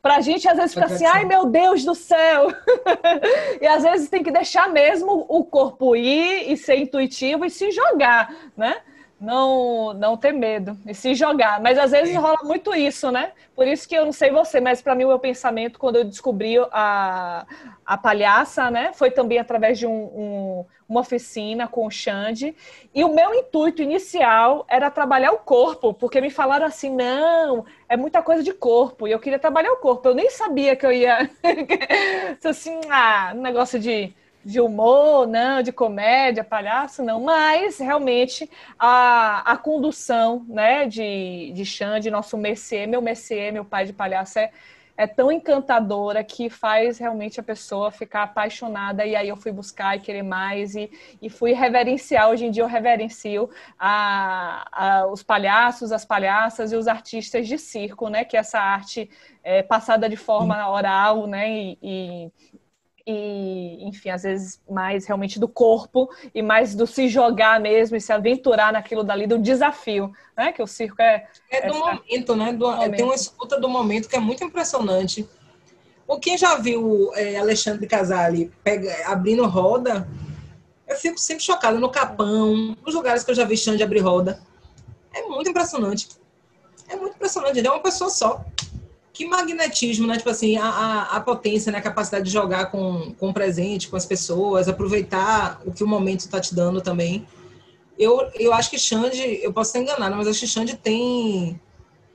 Pra gente, às vezes, fica assim, ai meu Deus do céu! <laughs> e às vezes tem que deixar mesmo o corpo ir e ser intuitivo e se jogar, né? Não não ter medo e se jogar. Mas às vezes rola muito isso, né? Por isso que eu não sei você, mas para mim o meu pensamento quando eu descobri a, a palhaça, né, foi também através de um, um, uma oficina com o Xande. E o meu intuito inicial era trabalhar o corpo, porque me falaram assim: não, é muita coisa de corpo. E eu queria trabalhar o corpo. Eu nem sabia que eu ia. <laughs> assim, ah, um negócio de de humor, não, de comédia, palhaço, não, mas realmente a, a condução né, de, de Xande, nosso Messier, meu Messier, meu pai de palhaço, é, é tão encantadora que faz realmente a pessoa ficar apaixonada. E aí eu fui buscar e querer mais e, e fui reverenciar. Hoje em dia eu reverencio a, a, os palhaços, as palhaças e os artistas de circo, né? Que essa arte é, passada de forma oral, né? E, e e, enfim, às vezes mais realmente do corpo e mais do se jogar mesmo e se aventurar naquilo dali, do desafio, né? Que o circo é. É do essa... momento, né? Do, momento. Tem uma escuta do momento que é muito impressionante. O quem já viu é, Alexandre Casale pega, abrindo roda, eu fico sempre chocada no Capão, nos lugares que eu já vi Xande abrir roda. É muito impressionante. É muito impressionante. Ele é uma pessoa só que magnetismo, né? Tipo assim, a, a, a, potência, né? A capacidade de jogar com, com o presente, com as pessoas, aproveitar o que o momento está te dando também. Eu, eu acho que Xande, eu posso estar enganada, mas acho que Xande tem.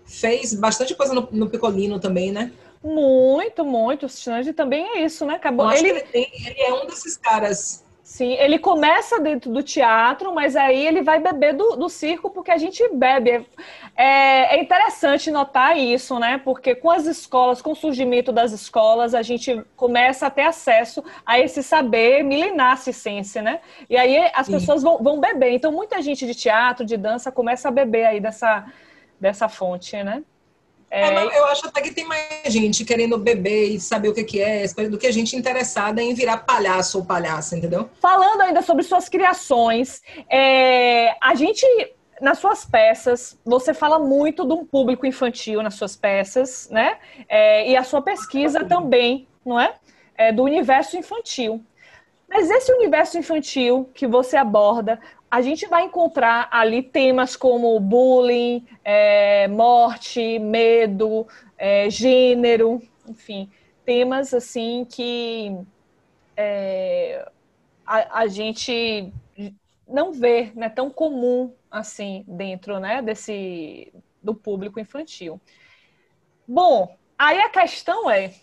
fez bastante coisa no, no Picolino também, né? Muito, muito. O Xande também é isso, né? Acabou. Ele... ele, tem, ele é um desses caras Sim, ele começa dentro do teatro, mas aí ele vai beber do, do circo, porque a gente bebe. É, é, interessante notar isso, né? Porque com as escolas, com o surgimento das escolas, a gente começa a ter acesso a esse saber milenar ciência, né? E aí as Sim. pessoas vão, vão beber. Então, muita gente de teatro, de dança, começa a beber aí dessa, dessa fonte, né? É... Não, eu acho até que tem mais gente querendo beber e saber o que, que é, do que a gente interessada em virar palhaço ou palhaça, entendeu? Falando ainda sobre suas criações, é... a gente nas suas peças, você fala muito de um público infantil nas suas peças, né? É, e a sua pesquisa também, não é? é? Do universo infantil. Mas esse universo infantil que você aborda, a gente vai encontrar ali temas como bullying, é, morte, medo, é, gênero, enfim, temas assim que é, a, a, gente não vê, né, tão comum assim dentro, né, desse do público infantil. Bom, aí a questão é,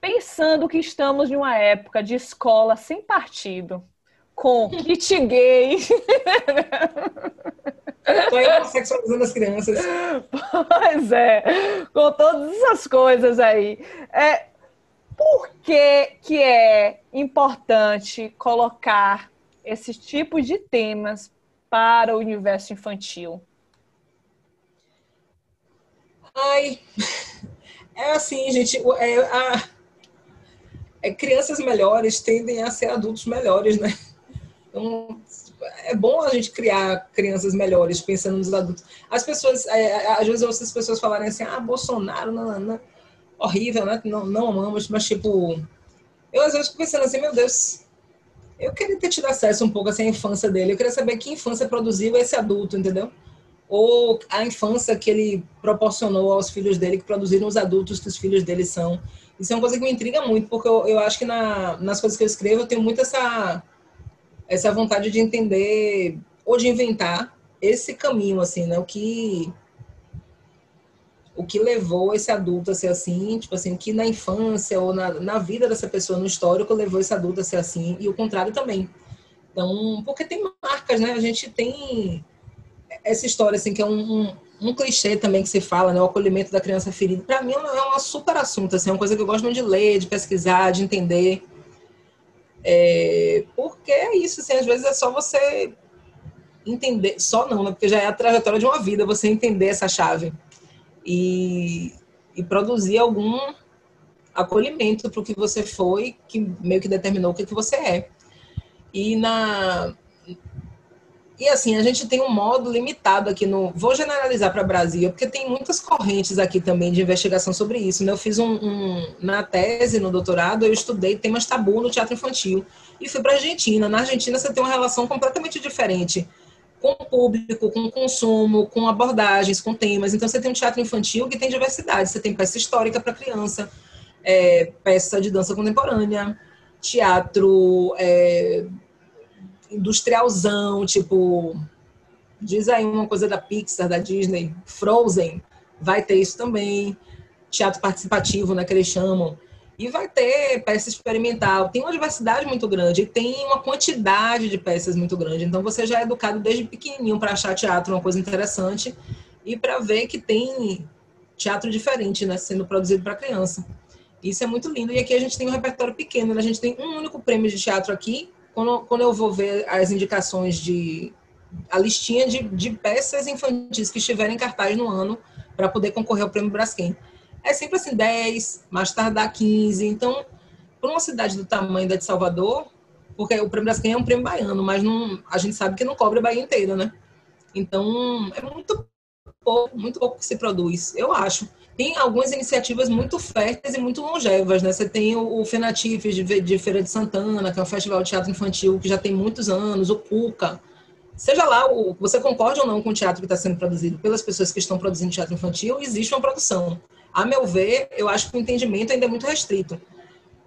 pensando que estamos em uma época de escola sem partido, com kit gay. Estou aí sexualizando as crianças. Pois é, com todas essas coisas aí. É, por que, que é importante colocar esse tipo de temas para o universo infantil? Ai, é assim, gente, é, a, é, crianças melhores tendem a ser adultos melhores, né? Então, é bom a gente criar crianças melhores, pensando nos adultos. As pessoas, é, é às vezes eu ouço as pessoas falarem assim, ah, Bolsonaro, não. horrível, né? Não, não amamos, mas tipo, eu às vezes fico pensando assim, meu Deus, eu queria ter tido acesso um pouco assim, à infância dele, eu queria saber que infância produziu esse adulto, entendeu? Ou a infância que ele proporcionou aos filhos dele, que produziram os adultos que os filhos dele são. Isso é uma coisa que me intriga muito, porque eu, eu acho que na, nas coisas que eu escrevo eu tenho muito essa essa vontade de entender ou de inventar esse caminho, assim, né? O que o que levou esse adulto a ser assim, tipo assim, que na infância ou na, na vida dessa pessoa, no histórico, levou esse adulto a ser assim, e o contrário também. Então, porque tem marcas, né? A gente tem essa história, assim, que é um, um, um clichê também que se fala, né? O acolhimento da criança ferida. Para mim é um super assunto, assim, é uma coisa que eu gosto muito de ler, de pesquisar, de entender. É, porque é isso, assim, às vezes é só você entender, só não, né? Porque já é a trajetória de uma vida, você entender essa chave e, e produzir algum acolhimento para o que você foi, que meio que determinou o que, que você é. E na, e assim, a gente tem um modo limitado aqui no. Vou generalizar para Brasil, porque tem muitas correntes aqui também de investigação sobre isso. Né? Eu fiz um, um, Na tese, no doutorado, eu estudei temas tabu no teatro infantil. E fui para a Argentina. Na Argentina, você tem uma relação completamente diferente com o público, com o consumo, com abordagens, com temas. Então, você tem um teatro infantil que tem diversidade. Você tem peça histórica para criança, é, peça de dança contemporânea, teatro é, industrialzão, tipo, diz aí uma coisa da Pixar, da Disney, Frozen, vai ter isso também. Teatro participativo, né, que eles chamam. E vai ter peça experimental. Tem uma diversidade muito grande e tem uma quantidade de peças muito grande. Então você já é educado desde pequenininho para achar teatro uma coisa interessante e para ver que tem teatro diferente, né, sendo produzido para criança. Isso é muito lindo. E aqui a gente tem um repertório pequeno. Né? A gente tem um único prêmio de teatro aqui. Quando, quando eu vou ver as indicações de a listinha de, de peças infantis que estiverem em cartaz no ano para poder concorrer ao prêmio Braskem é sempre assim, 10, mais tardar 15. Então, para uma cidade do tamanho da de Salvador, porque o prêmio Braskem é um prêmio baiano, mas não, a gente sabe que não cobre a Bahia inteira, né? Então, é muito pouco, muito pouco que se produz, eu acho. Tem algumas iniciativas muito férteis e muito longevas, né? Você tem o, Fenatif de, Feira de Santana, que é um festival de teatro infantil que já tem muitos anos, o Cuca. Seja lá, o, você concorde ou não com o teatro que está sendo produzido pelas pessoas que estão produzindo teatro infantil, existe uma produção a meu ver, eu acho que o entendimento ainda é muito restrito,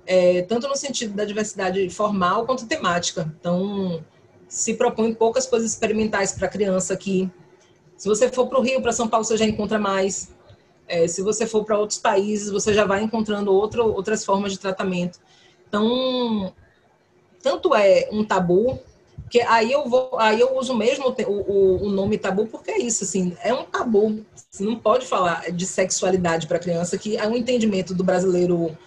é, tanto no sentido da diversidade formal quanto temática. Então, se propõe poucas coisas experimentais para a criança aqui. Se você for para o Rio, para São Paulo, você já encontra mais. É, se você for para outros países, você já vai encontrando outro, outras formas de tratamento. Então, tanto é um tabu porque aí eu vou, aí eu uso mesmo o, o, o, nome tabu porque é isso, assim, é um tabu. Você não pode falar de sexualidade para criança, que é um entendimento do brasileiro,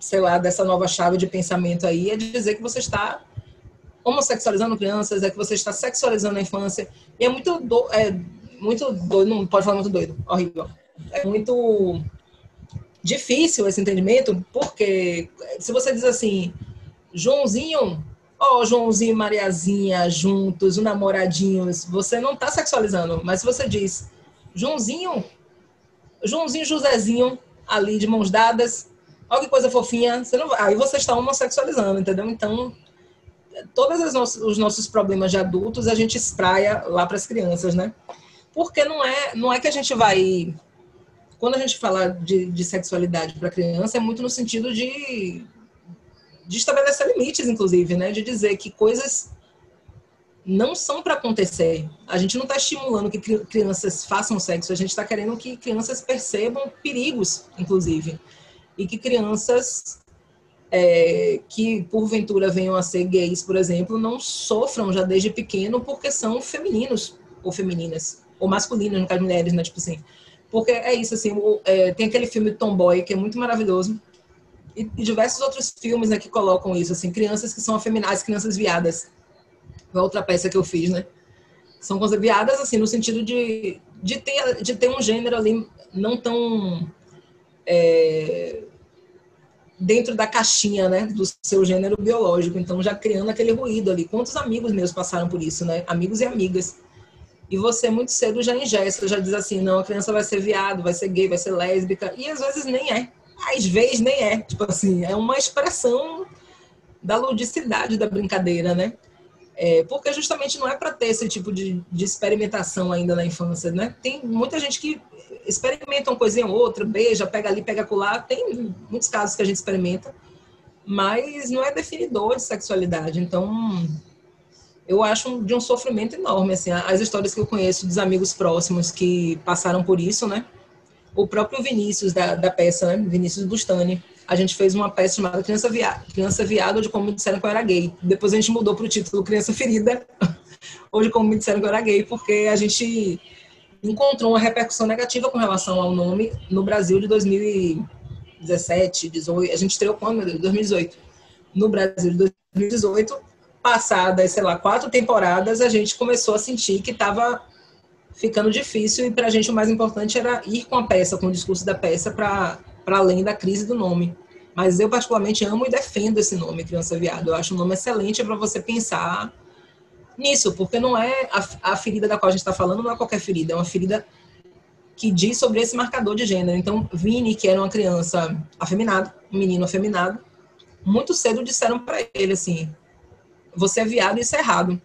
sei lá, dessa nova chave de pensamento aí, é dizer que você está homossexualizando crianças, é que você está sexualizando a infância. E é muito, do, é muito doido, não pode falar muito doido, horrível. É muito difícil esse entendimento, porque se você diz assim, Joãozinho ó, oh, Joãozinho e Mariazinha juntos, os namoradinhos, você não está sexualizando, mas se você diz Joãozinho, Joãozinho Josézinho ali de mãos dadas, olha que coisa fofinha, você não, aí você está homossexualizando, entendeu? Então, todos os nossos problemas de adultos a gente espraia lá para as crianças, né? Porque não é, não é que a gente vai. Quando a gente fala de, de sexualidade para criança, é muito no sentido de de estabelecer limites, inclusive, né? De dizer que coisas não são para acontecer. A gente não está estimulando que crianças façam sexo, a gente está querendo que crianças percebam perigos, inclusive. E que crianças é, que porventura venham a ser gays, por exemplo, não sofram já desde pequeno porque são femininos ou femininas, ou masculinos, no caso de mulheres, né? Tipo assim. Porque é isso, assim, é, tem aquele filme Tomboy, que é muito maravilhoso, e, e diversos outros filmes né, que colocam isso, assim, crianças que são afeminadas, crianças viadas. Foi outra peça que eu fiz, né? São coisas viadas, assim, no sentido de, de, ter, de ter um gênero ali não tão é, dentro da caixinha, né, do seu gênero biológico. Então, já criando aquele ruído ali. Quantos amigos meus passaram por isso, né? Amigos e amigas. E você muito cedo já ingesta, já diz assim, não, a criança vai ser viado, vai ser gay, vai ser lésbica. E às vezes nem é às vezes nem é. Tipo assim, é uma expressão da ludicidade da brincadeira, né? É, porque justamente não é para ter esse tipo de, de, experimentação ainda na infância, né? Tem muita gente que experimenta uma coisinha ou outra, beija, pega ali, pega colar. Tem muitos casos que a gente experimenta, mas não é definidor de sexualidade. Então, eu acho de um sofrimento enorme, assim, as histórias que eu conheço dos amigos próximos que passaram por isso, né? o próprio Vinícius da, da peça, né? Vinícius Bustani. A gente fez uma peça chamada Criança, Via... Criança Viada, de como me disseram que eu era gay. Depois a gente mudou para o título Criança Ferida, <laughs> de como me disseram que eu era gay, porque a gente encontrou uma repercussão negativa com relação ao nome no Brasil de 2017, 18. A gente estreou quando, meu Deus? 2018. No Brasil de 2018, passadas, sei lá, quatro temporadas, a gente começou a sentir que estava ficando difícil e para a gente o mais importante era ir com a peça, com o discurso da peça para além da crise do nome. Mas eu particularmente amo e defendo esse nome, Criança Viado. Eu acho um nome excelente para você pensar nisso, porque não é a, a ferida da qual a gente está falando, não é qualquer ferida, é uma ferida que diz sobre esse marcador de gênero. Então, Vini, que era uma criança afeminada, um menino afeminado, muito cedo disseram para ele assim: você é viado e isso é errado.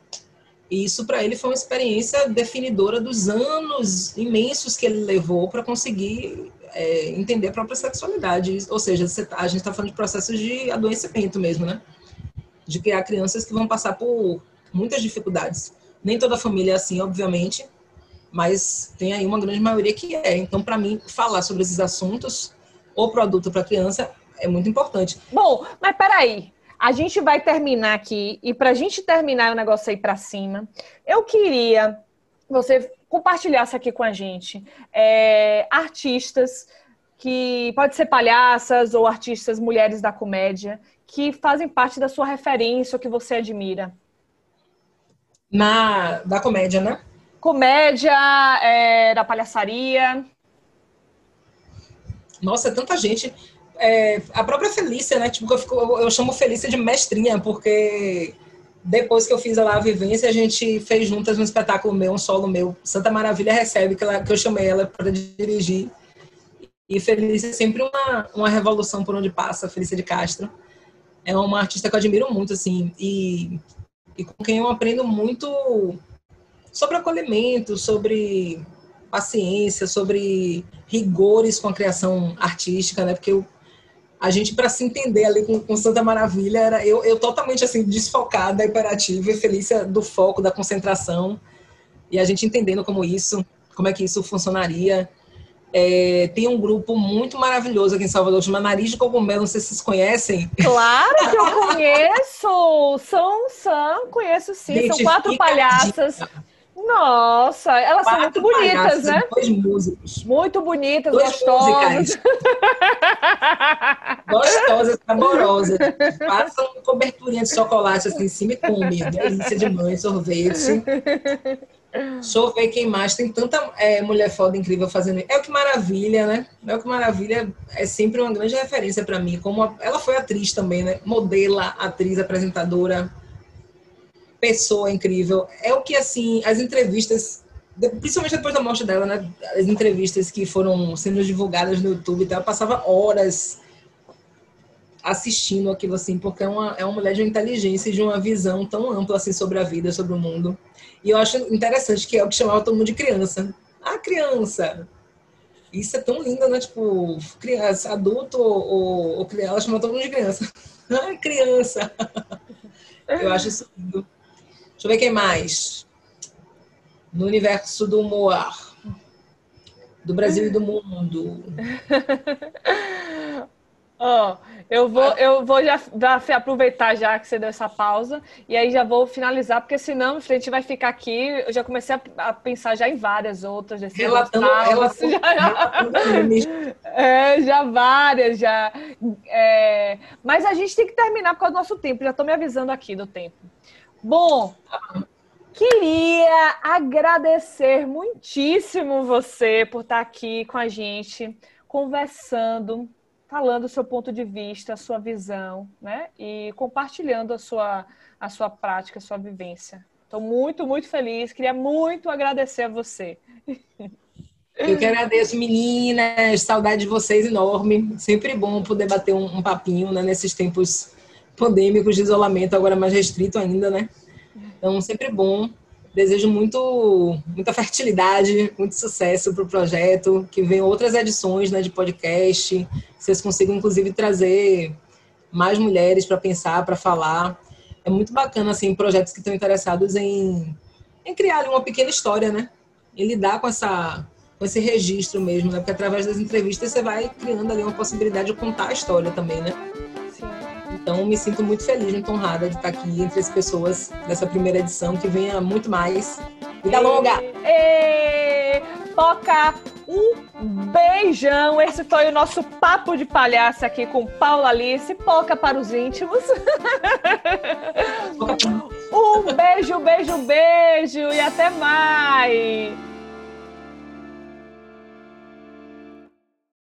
E isso para ele foi uma experiência definidora dos anos imensos que ele levou para conseguir é, entender a própria sexualidade. Ou seja, tá, a gente está falando de processos de adoecimento mesmo, né? De criar crianças que vão passar por muitas dificuldades. Nem toda família é assim, obviamente, mas tem aí uma grande maioria que é. Então, para mim, falar sobre esses assuntos, o produto para criança, é muito importante. Bom, mas peraí. A gente vai terminar aqui, e para a gente terminar o negócio aí para cima, eu queria você compartilhasse aqui com a gente é, artistas que pode ser palhaças ou artistas mulheres da comédia que fazem parte da sua referência ou que você admira. Na da comédia, né? Comédia, é, da palhaçaria. Nossa, é tanta gente é, a própria Felícia, né? Tipo, eu, fico, eu, chamo Felícia de mestrinha, porque depois que eu fiz lá a vivência, a gente fez juntas um espetáculo meu, um solo meu, Santa Maravilha Recebe, que, ela, que eu chamei ela para dirigir. E Felícia é sempre uma, uma revolução por onde passa, Felícia de Castro. É uma artista que eu admiro muito, assim, e, e com quem eu aprendo muito sobre acolhimento, sobre paciência, sobre rigores com a criação artística, né? Porque eu a gente para se entender ali com, com, Santa Maravilha era eu, eu totalmente assim desfocada, hiperativa e Felícia do foco, da concentração e a gente entendendo como isso, como é que isso funcionaria. É, tem um grupo muito maravilhoso aqui em Salvador, chama Nariz de Cogumelo, não sei se vocês conhecem. Claro que eu conheço! São, são, conheço sim, gente, são quatro palhaças. Nossa, elas Quatro são muito bonitas, né? Dois músicos. Muito bonitas, dois gostosas. gostosas, saborosas. Passam coberturinha de chocolate assim em cima e come. Delícia de mãe, sorvete. Deixa eu ver quem mais. Tem tanta é, mulher foda incrível fazendo. É o que maravilha, né? É o que maravilha. É sempre uma grande referência para mim. Como a... ela foi atriz também, né? Modela, atriz, apresentadora pessoa incrível. É o que, assim, as entrevistas, principalmente depois da morte dela, né? As entrevistas que foram sendo divulgadas no YouTube e tal, eu passava horas assistindo aquilo, assim, porque é uma, é uma mulher de uma inteligência e de uma visão tão ampla, assim, sobre a vida, sobre o mundo. E eu acho interessante que é o que chamava todo mundo de criança. Ah, criança! Isso é tão lindo, né? Tipo, criança, adulto ou, ou criança, ela chamava todo mundo de criança. <laughs> Ah, criança! Eu acho isso lindo. Deixa eu ver quem mais. No universo do humor. Do Brasil e do mundo. <laughs> Oh, eu vou, eu vou já, já, aproveitar já que você deu essa pausa e aí já vou finalizar, porque senão a gente vai ficar aqui. Eu já comecei a, a pensar já em várias outras. Desse relatando, relatando, <laughs> já, relatando é, já várias, já. É, mas a gente tem que terminar por causa do nosso tempo. Já estou me avisando aqui do tempo. Bom, queria agradecer muitíssimo você por estar aqui com a gente, conversando, falando o seu ponto de vista, a sua visão, né? E compartilhando a sua, a sua prática, a sua vivência. Estou muito, muito feliz. Queria muito agradecer a você. Eu que agradeço, meninas. Saudade de vocês enorme. Sempre bom poder bater um, um papinho né, nesses tempos pandêmicos de isolamento, agora mais restrito ainda, né? Então, sempre bom. Desejo muito, muita fertilidade, muito sucesso para o projeto, que venham outras edições né, de podcast, vocês consigam, inclusive, trazer mais mulheres para pensar, para falar. É muito bacana, assim, projetos que estão interessados em, em criar uma pequena história, né? Em lidar com essa com esse registro mesmo, né? Porque através das entrevistas você vai criando ali uma possibilidade de contar a história também, né? Então, me sinto muito feliz, muito honrada de estar aqui entre as pessoas dessa primeira edição, que venha muito mais. Vida longa! E... Poca, um beijão. Esse foi o nosso papo de palhaça aqui com Paula Alice. Poca para os íntimos. um beijo, beijo, beijo e até mais.